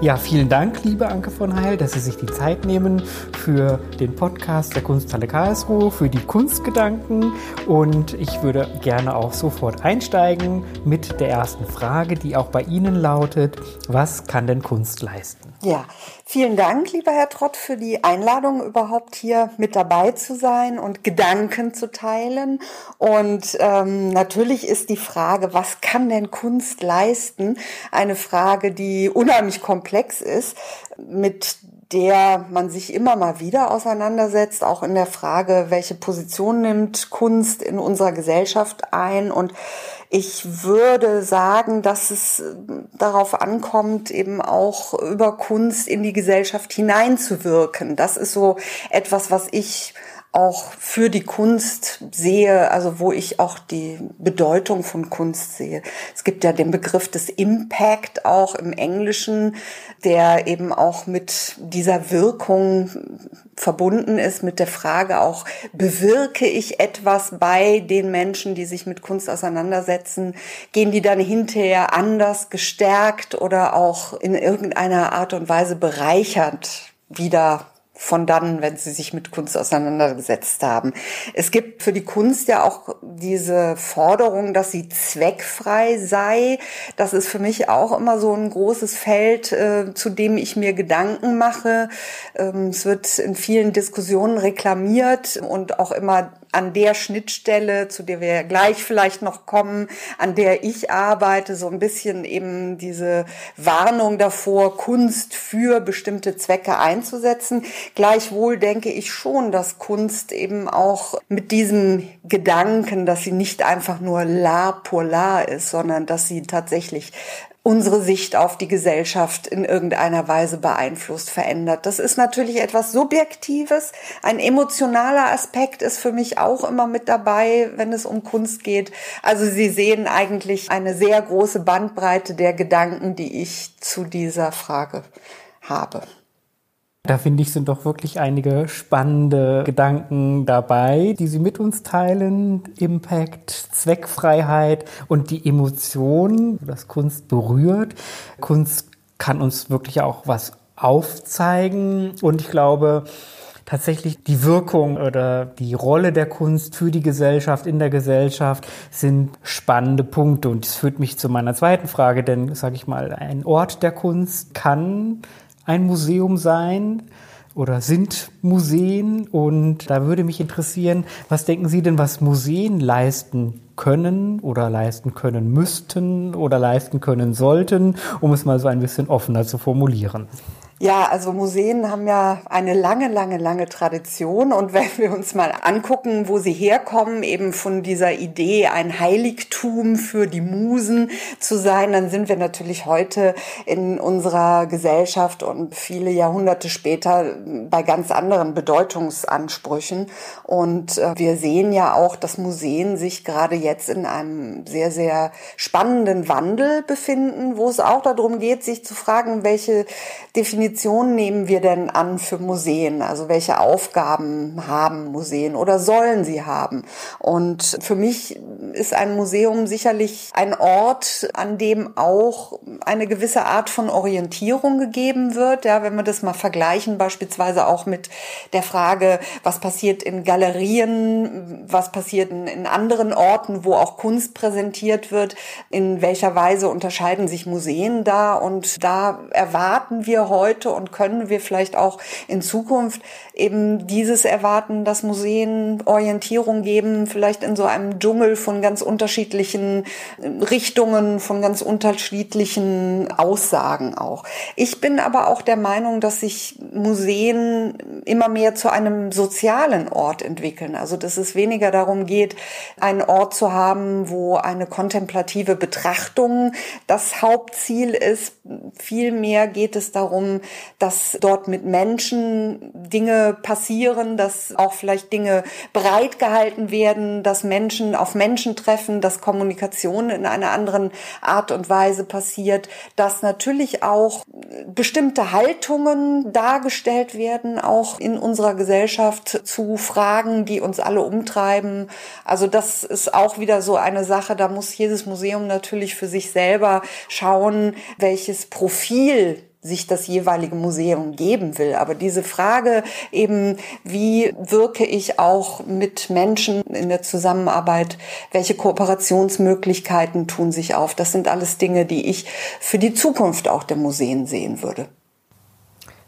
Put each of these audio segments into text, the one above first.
Ja, vielen Dank, liebe Anke von Heil, dass Sie sich die Zeit nehmen für den Podcast der Kunsthalle Karlsruhe, für die Kunstgedanken. Und ich würde gerne auch sofort einsteigen mit der ersten Frage, die auch bei Ihnen lautet, was kann denn Kunst leisten? Ja, vielen Dank, lieber Herr Trott, für die Einladung, überhaupt hier mit dabei zu sein und Gedanken zu teilen. Und ähm, natürlich ist die Frage, was kann denn Kunst leisten, eine Frage, die unheimlich komplex ist, mit der man sich immer mal wieder auseinandersetzt, auch in der Frage, welche Position nimmt Kunst in unserer Gesellschaft ein und ich würde sagen, dass es äh, darauf ankommt, eben auch über Kunst in die Gesellschaft hineinzuwirken. Das ist so etwas, was ich auch für die Kunst sehe, also wo ich auch die Bedeutung von Kunst sehe. Es gibt ja den Begriff des Impact auch im Englischen, der eben auch mit dieser Wirkung verbunden ist, mit der Frage auch, bewirke ich etwas bei den Menschen, die sich mit Kunst auseinandersetzen? Gehen die dann hinterher anders gestärkt oder auch in irgendeiner Art und Weise bereichert wieder von dann, wenn sie sich mit Kunst auseinandergesetzt haben. Es gibt für die Kunst ja auch diese Forderung, dass sie zweckfrei sei. Das ist für mich auch immer so ein großes Feld, äh, zu dem ich mir Gedanken mache. Ähm, es wird in vielen Diskussionen reklamiert und auch immer an der Schnittstelle, zu der wir gleich vielleicht noch kommen, an der ich arbeite, so ein bisschen eben diese Warnung davor, Kunst für bestimmte Zwecke einzusetzen. Gleichwohl denke ich schon, dass Kunst eben auch mit diesem Gedanken, dass sie nicht einfach nur la pour la ist, sondern dass sie tatsächlich unsere Sicht auf die Gesellschaft in irgendeiner Weise beeinflusst, verändert. Das ist natürlich etwas Subjektives. Ein emotionaler Aspekt ist für mich auch immer mit dabei, wenn es um Kunst geht. Also Sie sehen eigentlich eine sehr große Bandbreite der Gedanken, die ich zu dieser Frage habe. Da finde ich, sind doch wirklich einige spannende Gedanken dabei, die Sie mit uns teilen. Impact, Zweckfreiheit und die Emotion, das Kunst berührt. Kunst kann uns wirklich auch was aufzeigen und ich glaube, tatsächlich die Wirkung oder die Rolle der Kunst für die Gesellschaft, in der Gesellschaft sind spannende Punkte. Und das führt mich zu meiner zweiten Frage, denn, sage ich mal, ein Ort der Kunst kann ein Museum sein oder sind Museen. Und da würde mich interessieren, was denken Sie denn, was Museen leisten können oder leisten können müssten oder leisten können sollten, um es mal so ein bisschen offener zu formulieren? Ja, also Museen haben ja eine lange, lange, lange Tradition. Und wenn wir uns mal angucken, wo sie herkommen, eben von dieser Idee, ein Heiligtum für die Musen zu sein, dann sind wir natürlich heute in unserer Gesellschaft und viele Jahrhunderte später bei ganz anderen Bedeutungsansprüchen. Und äh, wir sehen ja auch, dass Museen sich gerade jetzt in einem sehr, sehr spannenden Wandel befinden, wo es auch darum geht, sich zu fragen, welche Definition Definition nehmen wir denn an für Museen? Also welche Aufgaben haben Museen oder sollen sie haben? Und für mich ist ein Museum sicherlich ein Ort, an dem auch eine gewisse Art von Orientierung gegeben wird. Ja, wenn wir das mal vergleichen, beispielsweise auch mit der Frage, was passiert in Galerien, was passiert in anderen Orten, wo auch Kunst präsentiert wird, in welcher Weise unterscheiden sich Museen da? Und da erwarten wir heute heute und können wir vielleicht auch in Zukunft eben dieses erwarten, dass Museen Orientierung geben, vielleicht in so einem Dschungel von ganz unterschiedlichen Richtungen, von ganz unterschiedlichen Aussagen auch. Ich bin aber auch der Meinung, dass sich Museen immer mehr zu einem sozialen Ort entwickeln. Also dass es weniger darum geht, einen Ort zu haben, wo eine kontemplative Betrachtung das Hauptziel ist. Vielmehr geht es darum, dass dort mit Menschen Dinge passieren, dass auch vielleicht Dinge breit gehalten werden, dass Menschen auf Menschen treffen, dass Kommunikation in einer anderen Art und Weise passiert, dass natürlich auch bestimmte Haltungen dargestellt werden, auch in unserer Gesellschaft zu Fragen, die uns alle umtreiben. Also das ist auch wieder so eine Sache, da muss jedes Museum natürlich für sich selber schauen, welches Profil sich das jeweilige Museum geben will. Aber diese Frage eben, wie wirke ich auch mit Menschen in der Zusammenarbeit, welche Kooperationsmöglichkeiten tun sich auf, das sind alles Dinge, die ich für die Zukunft auch der Museen sehen würde.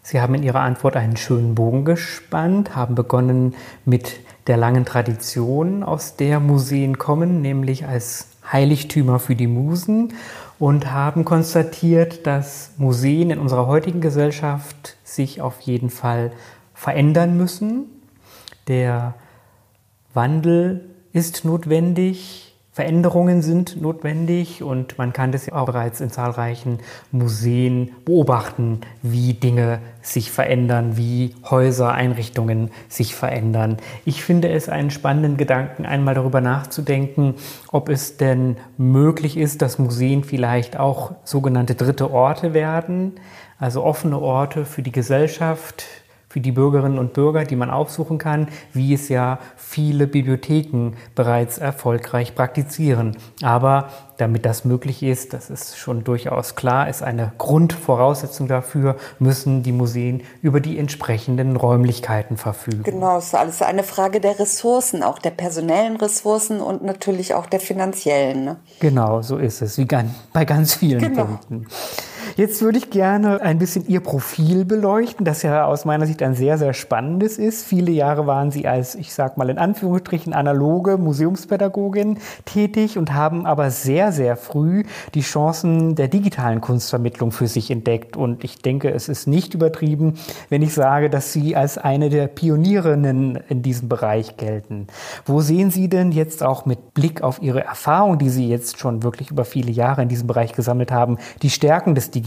Sie haben in Ihrer Antwort einen schönen Bogen gespannt, haben begonnen mit der langen Tradition, aus der Museen kommen, nämlich als Heiligtümer für die Musen und haben konstatiert, dass Museen in unserer heutigen Gesellschaft sich auf jeden Fall verändern müssen. Der Wandel ist notwendig, Veränderungen sind notwendig und man kann das ja auch bereits in zahlreichen Museen beobachten, wie Dinge sich verändern, wie Häuser, Einrichtungen sich verändern. Ich finde es einen spannenden Gedanken, einmal darüber nachzudenken, ob es denn möglich ist, dass Museen vielleicht auch sogenannte dritte Orte werden, also offene Orte für die Gesellschaft, für die Bürgerinnen und Bürger, die man aufsuchen kann, wie es ja viele Bibliotheken bereits erfolgreich praktizieren. Aber damit das möglich ist, das ist schon durchaus klar, ist eine Grundvoraussetzung dafür, müssen die Museen über die entsprechenden Räumlichkeiten verfügen. Genau, es ist alles eine Frage der Ressourcen, auch der personellen Ressourcen und natürlich auch der finanziellen. Ne? Genau, so ist es, wie bei ganz vielen genau. Punkten. Jetzt würde ich gerne ein bisschen Ihr Profil beleuchten, das ja aus meiner Sicht ein sehr, sehr spannendes ist. Viele Jahre waren Sie als, ich sag mal in Anführungsstrichen, analoge Museumspädagogin tätig und haben aber sehr, sehr früh die Chancen der digitalen Kunstvermittlung für sich entdeckt. Und ich denke, es ist nicht übertrieben, wenn ich sage, dass Sie als eine der Pionierinnen in diesem Bereich gelten. Wo sehen Sie denn jetzt auch mit Blick auf Ihre Erfahrung, die Sie jetzt schon wirklich über viele Jahre in diesem Bereich gesammelt haben, die Stärken des Digitalen?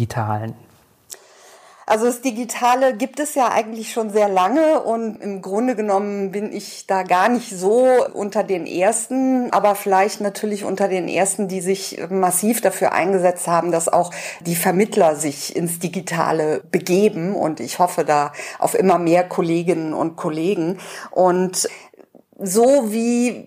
Also das Digitale gibt es ja eigentlich schon sehr lange und im Grunde genommen bin ich da gar nicht so unter den Ersten, aber vielleicht natürlich unter den Ersten, die sich massiv dafür eingesetzt haben, dass auch die Vermittler sich ins Digitale begeben. Und ich hoffe da auf immer mehr Kolleginnen und Kollegen. Und so wie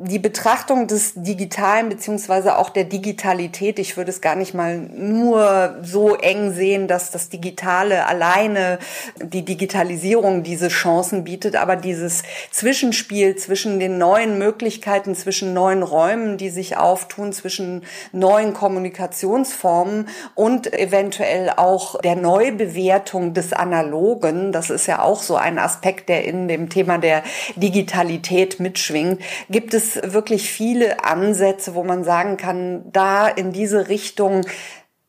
die Betrachtung des Digitalen beziehungsweise auch der Digitalität, ich würde es gar nicht mal nur so eng sehen, dass das Digitale alleine die Digitalisierung diese Chancen bietet, aber dieses Zwischenspiel zwischen den neuen Möglichkeiten, zwischen neuen Räumen, die sich auftun, zwischen neuen Kommunikationsformen und eventuell auch der Neubewertung des Analogen, das ist ja auch so ein Aspekt, der in dem Thema der Digitalität mitschwingt, gibt es wirklich viele Ansätze, wo man sagen kann, da in diese Richtung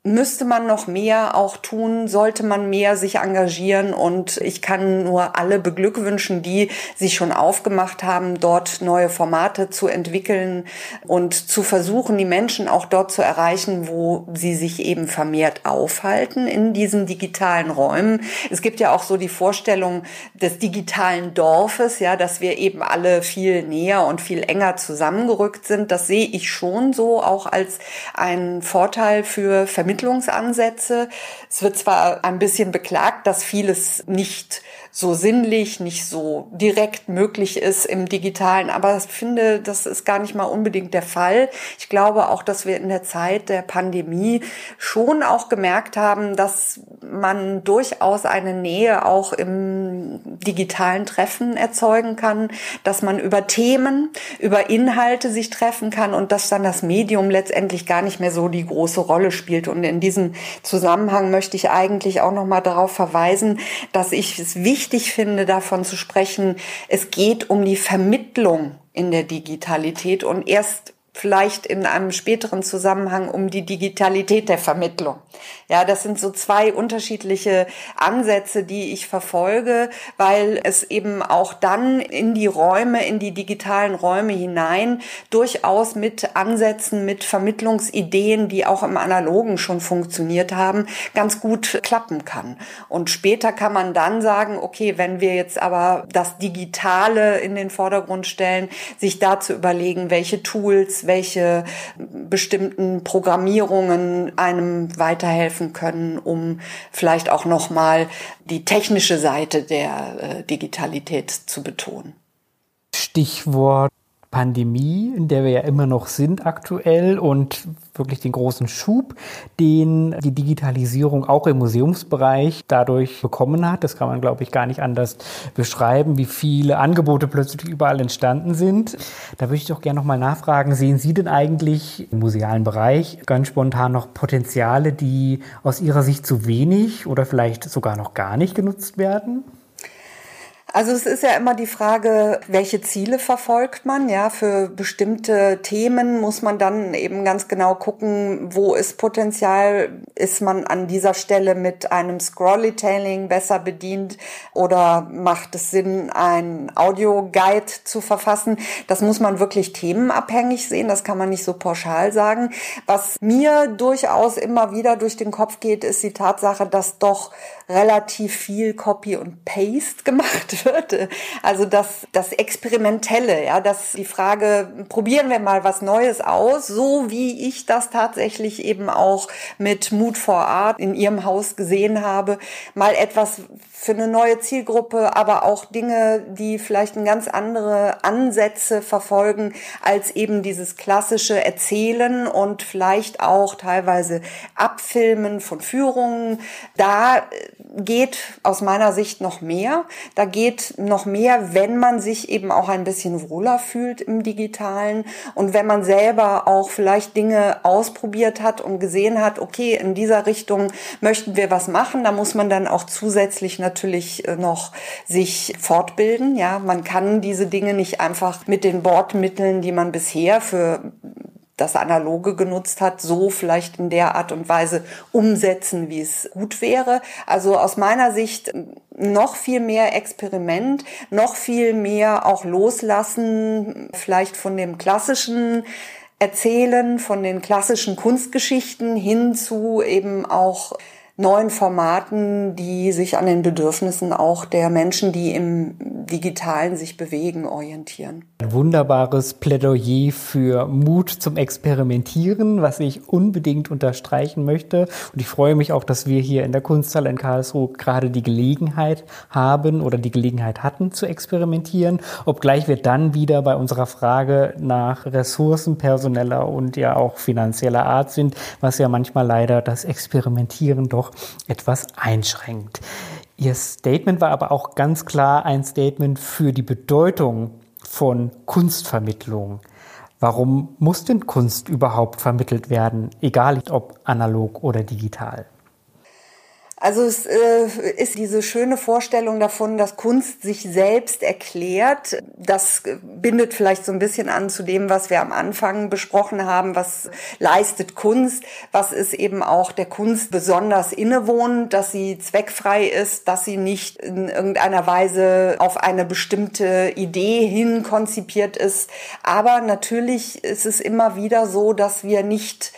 müsste man noch mehr auch tun, sollte man mehr sich engagieren und ich kann nur alle beglückwünschen, die sich schon aufgemacht haben, dort neue Formate zu entwickeln und zu versuchen, die Menschen auch dort zu erreichen, wo sie sich eben vermehrt aufhalten in diesen digitalen Räumen. Es gibt ja auch so die Vorstellung des digitalen Dorfes, ja, dass wir eben alle viel näher und viel enger zusammengerückt sind. Das sehe ich schon so auch als einen Vorteil für Familien Vermittlungsansätze. Es wird zwar ein bisschen beklagt, dass vieles nicht so sinnlich, nicht so direkt möglich ist im digitalen. Aber ich finde, das ist gar nicht mal unbedingt der Fall. Ich glaube auch, dass wir in der Zeit der Pandemie schon auch gemerkt haben, dass man durchaus eine Nähe auch im digitalen Treffen erzeugen kann, dass man über Themen, über Inhalte sich treffen kann und dass dann das Medium letztendlich gar nicht mehr so die große Rolle spielt. Und in diesem Zusammenhang möchte ich eigentlich auch noch mal darauf verweisen, dass ich es wichtig wichtig finde, davon zu sprechen, es geht um die Vermittlung in der Digitalität. Und erst vielleicht in einem späteren Zusammenhang um die Digitalität der Vermittlung. Ja, das sind so zwei unterschiedliche Ansätze, die ich verfolge, weil es eben auch dann in die Räume, in die digitalen Räume hinein durchaus mit Ansätzen, mit Vermittlungsideen, die auch im Analogen schon funktioniert haben, ganz gut klappen kann. Und später kann man dann sagen, okay, wenn wir jetzt aber das Digitale in den Vordergrund stellen, sich da zu überlegen, welche Tools, welche bestimmten Programmierungen einem weiterhelfen können, um vielleicht auch noch mal die technische Seite der äh, Digitalität zu betonen. Stichwort Pandemie, in der wir ja immer noch sind aktuell und wirklich den großen Schub, den die Digitalisierung auch im Museumsbereich dadurch bekommen hat. Das kann man, glaube ich, gar nicht anders beschreiben, wie viele Angebote plötzlich überall entstanden sind. Da würde ich doch gerne nochmal nachfragen, sehen Sie denn eigentlich im musealen Bereich ganz spontan noch Potenziale, die aus Ihrer Sicht zu wenig oder vielleicht sogar noch gar nicht genutzt werden? Also es ist ja immer die Frage, welche Ziele verfolgt man? Ja, für bestimmte Themen muss man dann eben ganz genau gucken, wo ist Potenzial? Ist man an dieser Stelle mit einem Scrollytailing besser bedient oder macht es Sinn, ein Audioguide zu verfassen? Das muss man wirklich themenabhängig sehen. Das kann man nicht so pauschal sagen. Was mir durchaus immer wieder durch den Kopf geht, ist die Tatsache, dass doch relativ viel Copy und Paste gemacht wird. Also das, das Experimentelle, ja, das die Frage, probieren wir mal was Neues aus, so wie ich das tatsächlich eben auch mit Mood for Art in ihrem Haus gesehen habe, mal etwas für eine neue Zielgruppe, aber auch Dinge, die vielleicht ein ganz andere Ansätze verfolgen als eben dieses klassische Erzählen und vielleicht auch teilweise Abfilmen von Führungen. Da geht aus meiner Sicht noch mehr. Da geht noch mehr, wenn man sich eben auch ein bisschen wohler fühlt im digitalen und wenn man selber auch vielleicht Dinge ausprobiert hat und gesehen hat, okay, in dieser Richtung möchten wir was machen, da muss man dann auch zusätzlich natürlich äh, noch sich fortbilden. Ja, man kann diese Dinge nicht einfach mit den Bordmitteln, die man bisher für das Analoge genutzt hat, so vielleicht in der Art und Weise umsetzen, wie es gut wäre. Also aus meiner Sicht noch viel mehr Experiment, noch viel mehr auch loslassen, vielleicht von dem klassischen Erzählen, von den klassischen Kunstgeschichten hin zu eben auch neuen Formaten, die sich an den Bedürfnissen auch der Menschen, die im Digitalen sich bewegen, orientieren. Ein wunderbares Plädoyer für Mut zum Experimentieren, was ich unbedingt unterstreichen möchte. Und ich freue mich auch, dass wir hier in der Kunsthalle in Karlsruhe gerade die Gelegenheit haben oder die Gelegenheit hatten zu experimentieren, obgleich wir dann wieder bei unserer Frage nach Ressourcen personeller und ja auch finanzieller Art sind, was ja manchmal leider das Experimentieren doch etwas einschränkt. Ihr Statement war aber auch ganz klar ein Statement für die Bedeutung von Kunstvermittlung. Warum muss denn Kunst überhaupt vermittelt werden, egal ob analog oder digital? Also es äh, ist diese schöne Vorstellung davon, dass Kunst sich selbst erklärt. Das bindet vielleicht so ein bisschen an zu dem, was wir am Anfang besprochen haben. Was leistet Kunst? Was ist eben auch der Kunst besonders innewohnend, dass sie zweckfrei ist, dass sie nicht in irgendeiner Weise auf eine bestimmte Idee hin konzipiert ist. Aber natürlich ist es immer wieder so, dass wir nicht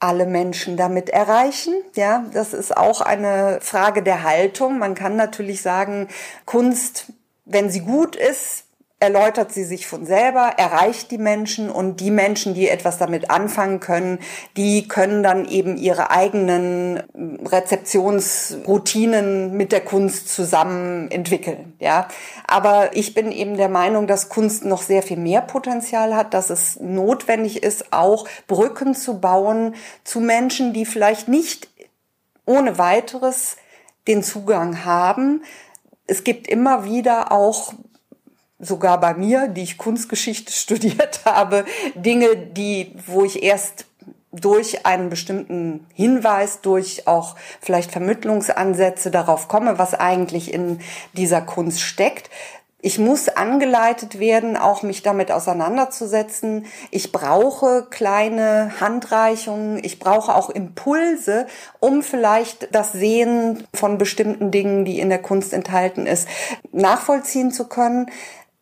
alle Menschen damit erreichen. Ja, das ist auch eine Frage der Haltung. Man kann natürlich sagen, Kunst, wenn sie gut ist, erläutert sie sich von selber, erreicht die Menschen und die Menschen, die etwas damit anfangen können, die können dann eben ihre eigenen Rezeptionsroutinen mit der Kunst zusammen entwickeln, ja. Aber ich bin eben der Meinung, dass Kunst noch sehr viel mehr Potenzial hat, dass es notwendig ist, auch Brücken zu bauen zu Menschen, die vielleicht nicht ohne weiteres den Zugang haben. Es gibt immer wieder auch sogar bei mir, die ich Kunstgeschichte studiert habe, Dinge, die, wo ich erst durch einen bestimmten Hinweis, durch auch vielleicht Vermittlungsansätze darauf komme, was eigentlich in dieser Kunst steckt. Ich muss angeleitet werden, auch mich damit auseinanderzusetzen. Ich brauche kleine Handreichungen. Ich brauche auch Impulse, um vielleicht das Sehen von bestimmten Dingen, die in der Kunst enthalten ist, nachvollziehen zu können.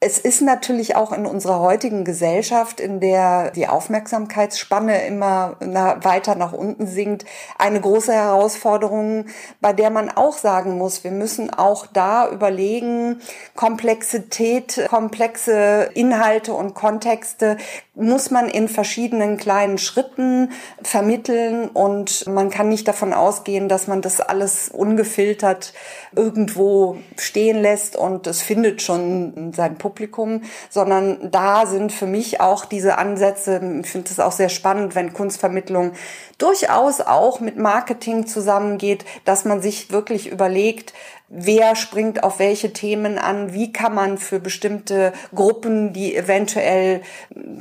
Es ist natürlich auch in unserer heutigen Gesellschaft, in der die Aufmerksamkeitsspanne immer weiter nach unten sinkt, eine große Herausforderung, bei der man auch sagen muss, wir müssen auch da überlegen, Komplexität, komplexe Inhalte und Kontexte muss man in verschiedenen kleinen Schritten vermitteln und man kann nicht davon ausgehen, dass man das alles ungefiltert irgendwo stehen lässt und es findet schon sein Publikum, sondern da sind für mich auch diese Ansätze, ich finde es auch sehr spannend, wenn Kunstvermittlung durchaus auch mit Marketing zusammengeht, dass man sich wirklich überlegt, wer springt auf welche Themen an, wie kann man für bestimmte Gruppen, die eventuell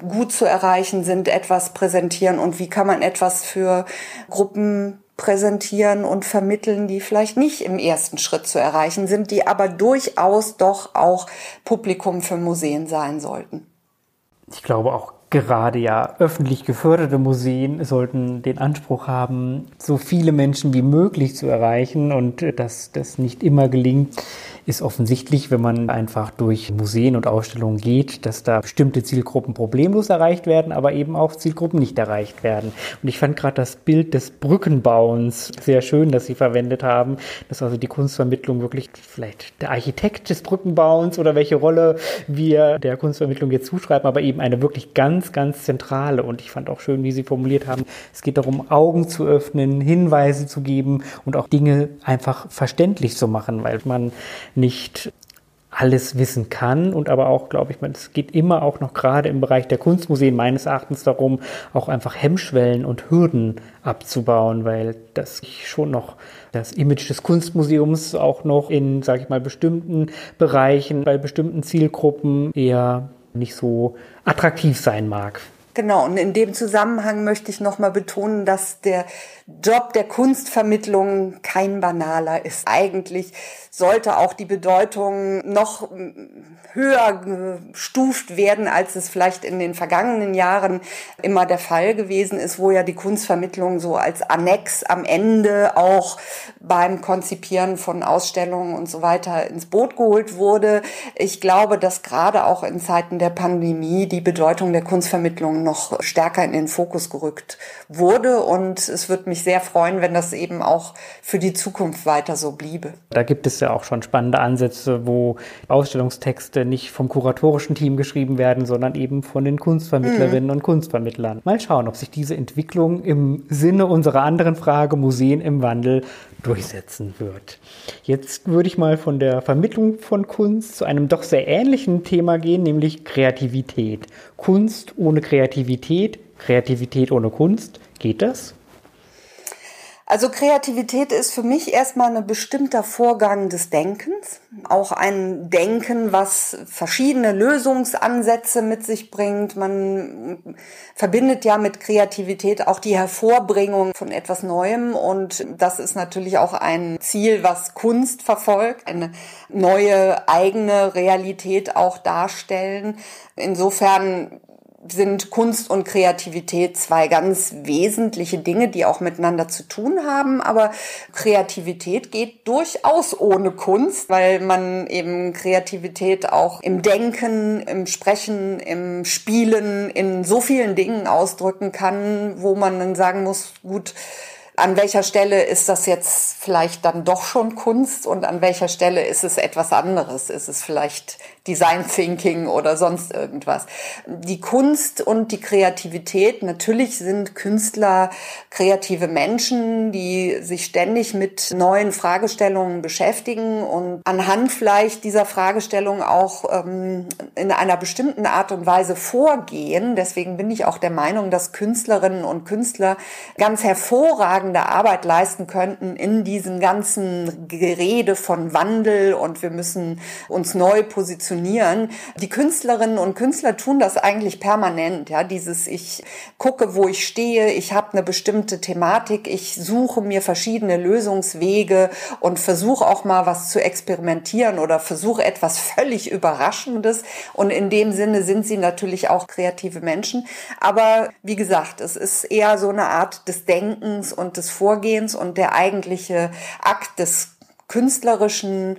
gut zu erreichen sind, etwas präsentieren und wie kann man etwas für Gruppen präsentieren und vermitteln, die vielleicht nicht im ersten Schritt zu erreichen sind, die aber durchaus doch auch Publikum für Museen sein sollten. Ich glaube auch gerade ja öffentlich geförderte Museen sollten den Anspruch haben, so viele Menschen wie möglich zu erreichen und dass das nicht immer gelingt, ist offensichtlich, wenn man einfach durch Museen und Ausstellungen geht, dass da bestimmte Zielgruppen problemlos erreicht werden, aber eben auch Zielgruppen nicht erreicht werden. Und ich fand gerade das Bild des Brückenbauens sehr schön, das Sie verwendet haben, dass also die Kunstvermittlung wirklich vielleicht der Architekt des Brückenbauens oder welche Rolle wir der Kunstvermittlung jetzt zuschreiben, aber eben eine wirklich ganz, ganz zentrale. Und ich fand auch schön, wie Sie formuliert haben, es geht darum, Augen zu öffnen, Hinweise zu geben und auch Dinge einfach verständlich zu machen, weil man nicht alles wissen kann und aber auch, glaube ich, es geht immer auch noch gerade im Bereich der Kunstmuseen meines Erachtens darum, auch einfach Hemmschwellen und Hürden abzubauen, weil das schon noch das Image des Kunstmuseums auch noch in, sage ich mal, bestimmten Bereichen, bei bestimmten Zielgruppen eher nicht so attraktiv sein mag. Genau, und in dem Zusammenhang möchte ich nochmal betonen, dass der Job der Kunstvermittlung kein banaler ist. Eigentlich sollte auch die Bedeutung noch höher gestuft werden, als es vielleicht in den vergangenen Jahren immer der Fall gewesen ist, wo ja die Kunstvermittlung so als Annex am Ende auch beim Konzipieren von Ausstellungen und so weiter ins Boot geholt wurde. Ich glaube, dass gerade auch in Zeiten der Pandemie die Bedeutung der Kunstvermittlung noch stärker in den Fokus gerückt wurde und es wird mich sehr freuen, wenn das eben auch für die Zukunft weiter so bliebe. Da gibt es ja auch schon spannende Ansätze, wo Ausstellungstexte nicht vom kuratorischen Team geschrieben werden, sondern eben von den Kunstvermittlerinnen mhm. und Kunstvermittlern. Mal schauen, ob sich diese Entwicklung im Sinne unserer anderen Frage Museen im Wandel durchsetzen wird. Jetzt würde ich mal von der Vermittlung von Kunst zu einem doch sehr ähnlichen Thema gehen, nämlich Kreativität. Kunst ohne Kreativität, Kreativität ohne Kunst. Geht das? Also Kreativität ist für mich erstmal ein bestimmter Vorgang des Denkens, auch ein Denken, was verschiedene Lösungsansätze mit sich bringt. Man verbindet ja mit Kreativität auch die Hervorbringung von etwas Neuem und das ist natürlich auch ein Ziel, was Kunst verfolgt, eine neue eigene Realität auch darstellen. Insofern sind Kunst und Kreativität zwei ganz wesentliche Dinge, die auch miteinander zu tun haben. Aber Kreativität geht durchaus ohne Kunst, weil man eben Kreativität auch im Denken, im Sprechen, im Spielen, in so vielen Dingen ausdrücken kann, wo man dann sagen muss, gut, an welcher Stelle ist das jetzt vielleicht dann doch schon Kunst und an welcher Stelle ist es etwas anderes? Ist es vielleicht Design Thinking oder sonst irgendwas? Die Kunst und die Kreativität, natürlich sind Künstler kreative Menschen, die sich ständig mit neuen Fragestellungen beschäftigen und anhand vielleicht dieser Fragestellung auch ähm, in einer bestimmten Art und Weise vorgehen. Deswegen bin ich auch der Meinung, dass Künstlerinnen und Künstler ganz hervorragend hervorragende Arbeit leisten könnten in diesem ganzen Gerede von Wandel und wir müssen uns neu positionieren. Die Künstlerinnen und Künstler tun das eigentlich permanent. Ja, dieses ich gucke, wo ich stehe, ich habe eine bestimmte Thematik, ich suche mir verschiedene Lösungswege und versuche auch mal was zu experimentieren oder versuche etwas völlig Überraschendes. Und in dem Sinne sind sie natürlich auch kreative Menschen. Aber wie gesagt, es ist eher so eine Art des Denkens und des Vorgehens und der eigentliche Akt des künstlerischen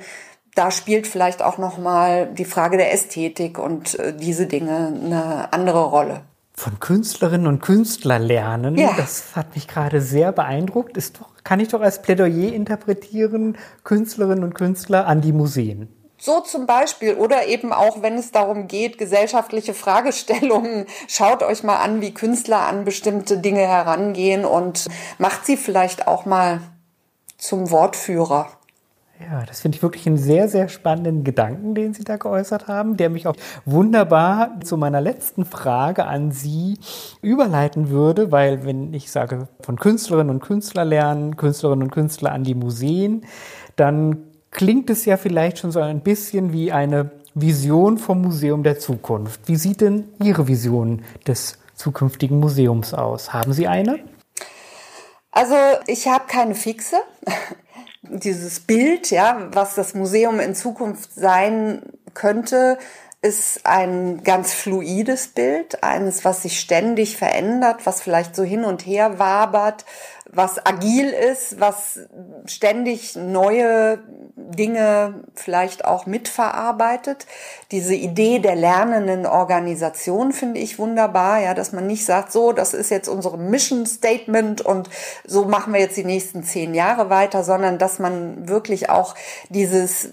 da spielt vielleicht auch noch mal die Frage der Ästhetik und äh, diese Dinge eine andere Rolle. Von Künstlerinnen und Künstlern lernen, ja. das hat mich gerade sehr beeindruckt. Ist doch, kann ich doch als Plädoyer interpretieren, Künstlerinnen und Künstler an die Museen. So zum Beispiel oder eben auch, wenn es darum geht, gesellschaftliche Fragestellungen, schaut euch mal an, wie Künstler an bestimmte Dinge herangehen und macht sie vielleicht auch mal zum Wortführer. Ja, das finde ich wirklich einen sehr, sehr spannenden Gedanken, den Sie da geäußert haben, der mich auch wunderbar zu meiner letzten Frage an Sie überleiten würde, weil wenn ich sage, von Künstlerinnen und Künstler lernen, Künstlerinnen und Künstler an die Museen, dann klingt es ja vielleicht schon so ein bisschen wie eine Vision vom Museum der Zukunft. Wie sieht denn Ihre Vision des zukünftigen Museums aus? Haben Sie eine? Also ich habe keine fixe dieses Bild, ja, was das Museum in Zukunft sein könnte, ist ein ganz fluides Bild, eines, was sich ständig verändert, was vielleicht so hin und her wabert, was agil ist, was ständig neue Dinge vielleicht auch mitverarbeitet. Diese Idee der lernenden Organisation finde ich wunderbar, ja, dass man nicht sagt, so, das ist jetzt unsere Mission Statement und so machen wir jetzt die nächsten zehn Jahre weiter, sondern dass man wirklich auch dieses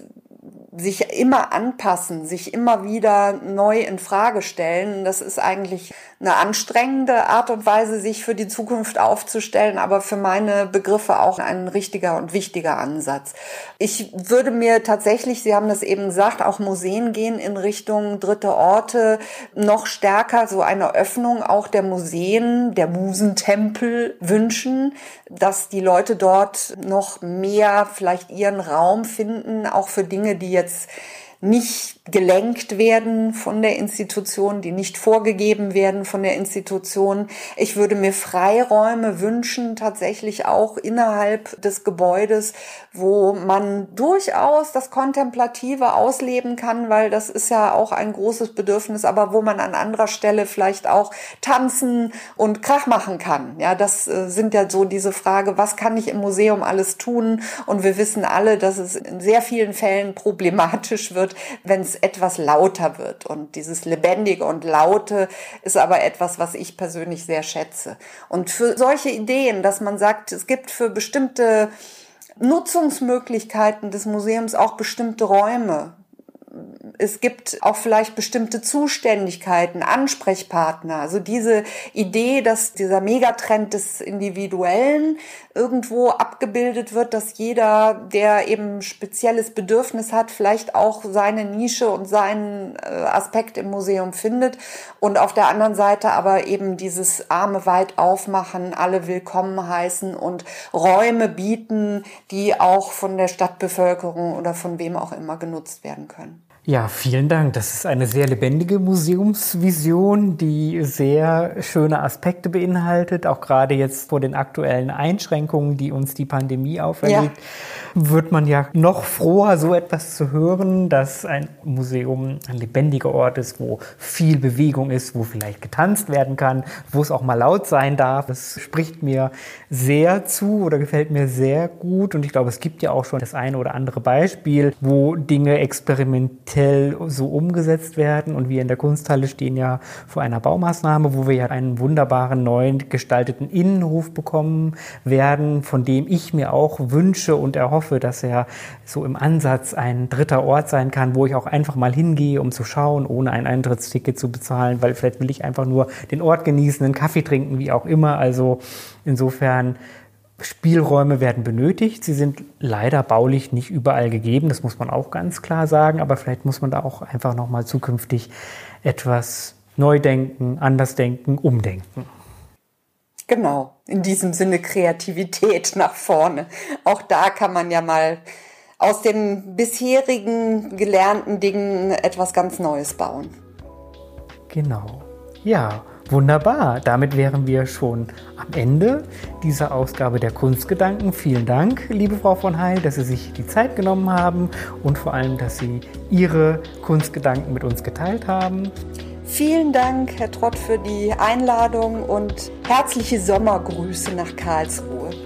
sich immer anpassen, sich immer wieder neu in Frage stellen. Das ist eigentlich eine anstrengende Art und Weise, sich für die Zukunft aufzustellen, aber für meine Begriffe auch ein richtiger und wichtiger Ansatz. Ich würde mir tatsächlich, Sie haben das eben gesagt, auch Museen gehen in Richtung dritte Orte, noch stärker so eine Öffnung auch der Museen, der Musentempel wünschen, dass die Leute dort noch mehr vielleicht ihren Raum finden, auch für Dinge, die jetzt nicht gelenkt werden von der Institution, die nicht vorgegeben werden von der Institution. Ich würde mir Freiräume wünschen, tatsächlich auch innerhalb des Gebäudes, wo man durchaus das Kontemplative ausleben kann, weil das ist ja auch ein großes Bedürfnis, aber wo man an anderer Stelle vielleicht auch tanzen und Krach machen kann. Ja, das äh, sind ja so diese Frage, was kann ich im Museum alles tun? Und wir wissen alle, dass es in sehr vielen Fällen problematisch wird, wenn es etwas lauter wird. Und dieses Lebendige und Laute ist aber etwas, was ich persönlich sehr schätze. Und für solche Ideen, dass man sagt, es gibt für bestimmte Nutzungsmöglichkeiten des Museums auch bestimmte Räume, es gibt auch vielleicht bestimmte Zuständigkeiten, Ansprechpartner. Also diese Idee, dass dieser Megatrend des Individuellen irgendwo abgebildet wird, dass jeder, der eben spezielles Bedürfnis hat, vielleicht auch seine Nische und seinen äh, Aspekt im Museum findet. Und auf der anderen Seite aber eben dieses Arme weit aufmachen, alle willkommen heißen und Räume bieten, die auch von der Stadtbevölkerung oder von wem auch immer genutzt werden können. Ja, vielen Dank. Das ist eine sehr lebendige Museumsvision, die sehr schöne Aspekte beinhaltet, auch gerade jetzt vor den aktuellen Einschränkungen, die uns die Pandemie auferlegt. Ja wird man ja noch froher, so etwas zu hören, dass ein Museum ein lebendiger Ort ist, wo viel Bewegung ist, wo vielleicht getanzt werden kann, wo es auch mal laut sein darf. Das spricht mir sehr zu oder gefällt mir sehr gut. Und ich glaube, es gibt ja auch schon das eine oder andere Beispiel, wo Dinge experimentell so umgesetzt werden. Und wir in der Kunsthalle stehen ja vor einer Baumaßnahme, wo wir ja einen wunderbaren neuen gestalteten Innenhof bekommen werden, von dem ich mir auch wünsche und erhoffe, hoffe, dass er so im Ansatz ein dritter Ort sein kann, wo ich auch einfach mal hingehe, um zu schauen, ohne ein Eintrittsticket zu bezahlen, weil vielleicht will ich einfach nur den Ort genießen, einen Kaffee trinken, wie auch immer. Also insofern Spielräume werden benötigt. Sie sind leider baulich nicht überall gegeben, das muss man auch ganz klar sagen, aber vielleicht muss man da auch einfach nochmal zukünftig etwas neu denken, anders denken, umdenken. Genau, in diesem Sinne Kreativität nach vorne. Auch da kann man ja mal aus den bisherigen gelernten Dingen etwas ganz Neues bauen. Genau. Ja, wunderbar. Damit wären wir schon am Ende dieser Ausgabe der Kunstgedanken. Vielen Dank, liebe Frau von Heil, dass Sie sich die Zeit genommen haben und vor allem, dass Sie Ihre Kunstgedanken mit uns geteilt haben. Vielen Dank, Herr Trott, für die Einladung und herzliche Sommergrüße nach Karlsruhe.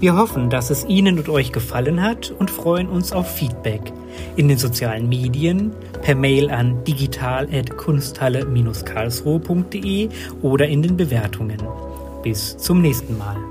Wir hoffen, dass es Ihnen und euch gefallen hat und freuen uns auf Feedback in den sozialen Medien, per Mail an digital.kunsthalle-karlsruhe.de oder in den Bewertungen. Bis zum nächsten Mal.